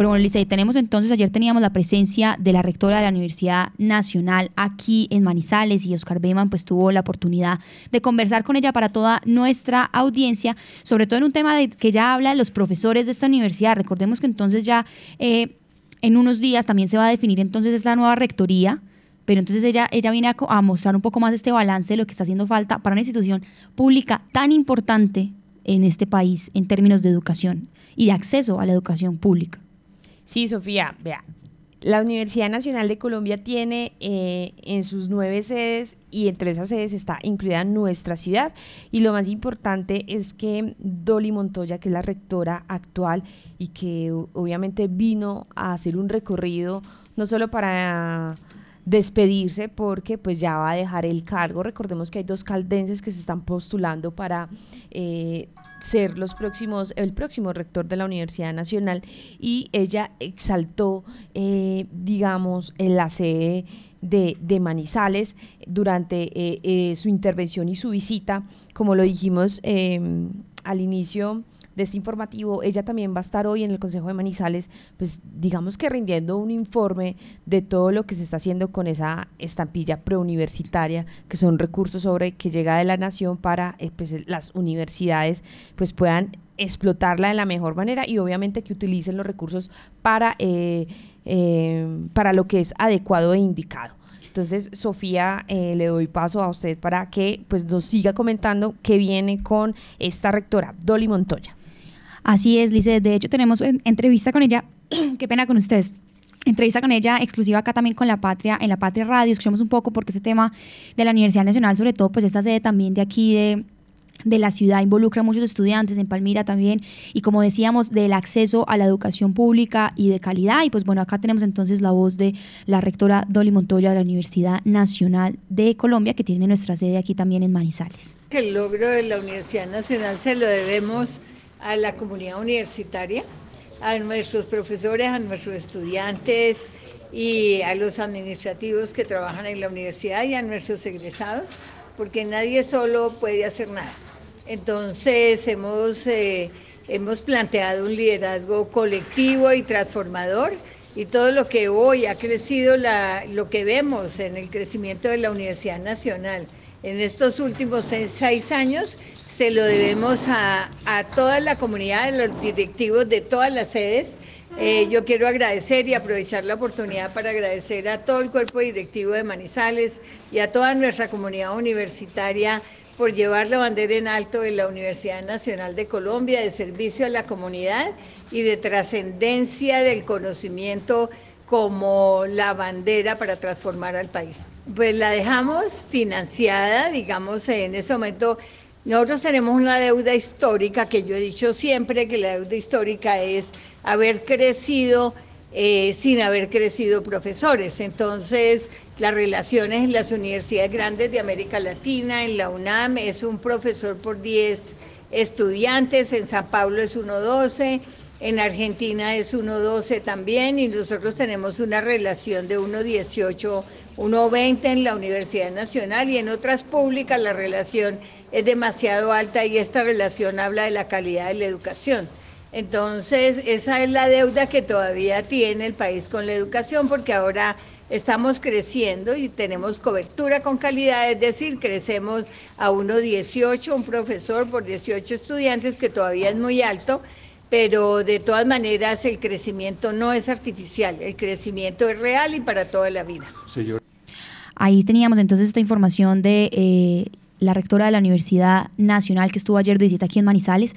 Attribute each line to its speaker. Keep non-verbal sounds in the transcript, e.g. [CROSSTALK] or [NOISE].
Speaker 1: Pero bueno, Licey, tenemos entonces, ayer teníamos la presencia de la rectora de la Universidad Nacional aquí en Manizales y Oscar Beyman pues tuvo la oportunidad de conversar con ella para toda nuestra audiencia, sobre todo en un tema que ya habla de los profesores de esta universidad. Recordemos que entonces ya eh, en unos días también se va a definir entonces esta nueva rectoría pero entonces ella, ella viene a, mostrar un poco más este balance de lo que está haciendo falta para una institución pública tan importante en este país en términos de educación y de acceso a la educación pública.
Speaker 2: Sí, Sofía, vea, la Universidad Nacional de Colombia tiene eh, en sus nueve sedes y entre esas sedes está incluida nuestra ciudad. Y lo más importante es que Dolly Montoya, que es la rectora actual y que obviamente vino a hacer un recorrido no solo para despedirse porque pues ya va a dejar el cargo. Recordemos que hay dos caldenses que se están postulando para eh, ser los próximos, el próximo rector de la Universidad Nacional. Y ella exaltó, eh, digamos, en la sede de, de Manizales durante eh, su intervención y su visita, como lo dijimos al inicio de este informativo, ella también va a estar hoy en el Consejo de Manizales, pues digamos que rindiendo un informe de todo lo que se está haciendo con esa estampilla preuniversitaria, que son recursos sobre que llega de la nación para eh, pues, las universidades pues puedan explotarla de la mejor manera y obviamente que utilicen los recursos para, eh, eh, para lo que es adecuado e indicado. Entonces, Sofía, le doy paso a usted para que pues, nos siga comentando qué viene con esta rectora, Dolly Montoya.
Speaker 1: Así es, Lice. De hecho, tenemos entrevista con ella. [CLEARS THROAT] Qué pena con ustedes. Entrevista con ella exclusiva acá también con La Patria, en La Patria Radio. Escuchamos un poco porque ese tema de la Universidad Nacional, sobre todo, pues esta sede también de aquí de, de la ciudad involucra a muchos estudiantes, en Palmira también, y como decíamos, del acceso a la educación pública y de calidad. Y pues bueno, acá tenemos entonces la voz de la rectora Dolly Montoya de la Universidad Nacional de Colombia, que tiene nuestra sede aquí también en Manizales.
Speaker 3: El logro de la Universidad Nacional se lo debemos a la comunidad universitaria, a nuestros profesores, a nuestros estudiantes y a los administrativos que trabajan en la universidad y a nuestros egresados, porque nadie solo puede hacer nada. Entonces hemos, eh, hemos planteado un liderazgo colectivo y transformador y todo lo que hoy ha crecido, lo que vemos en el crecimiento de la Universidad Nacional en estos últimos seis años se lo debemos a, toda la comunidad, a los directivos de todas las sedes. Eh, yo quiero agradecer y aprovechar la oportunidad para agradecer a todo el cuerpo directivo de Manizales y a toda nuestra comunidad universitaria por llevar la bandera en alto de la Universidad Nacional de Colombia, de servicio a la comunidad y de trascendencia del conocimiento como la bandera para transformar al país. Pues la dejamos financiada, digamos, en ese momento nosotros tenemos una deuda histórica que yo he dicho siempre que la deuda histórica es haber crecido eh, sin haber crecido profesores. Entonces, las relaciones en las universidades grandes de América Latina, en la UNAM es un profesor por 10 estudiantes, en San Pablo es 1.12, en Argentina es 1.12 también y nosotros tenemos una relación de 1.18, 1.20 en la Universidad Nacional y en otras públicas la relación es demasiado alta y esta relación habla de la calidad de la educación. Entonces, esa es la deuda que todavía tiene el país con la educación, porque ahora estamos creciendo y tenemos cobertura con calidad, es decir, crecemos a 1,18, un profesor por 18 estudiantes, que todavía es muy alto, pero de todas maneras el crecimiento no es artificial, el crecimiento es real y para toda la vida.
Speaker 1: Ahí teníamos entonces esta información de eh, la rectora de la Universidad Nacional que estuvo ayer de visita aquí en Manizales.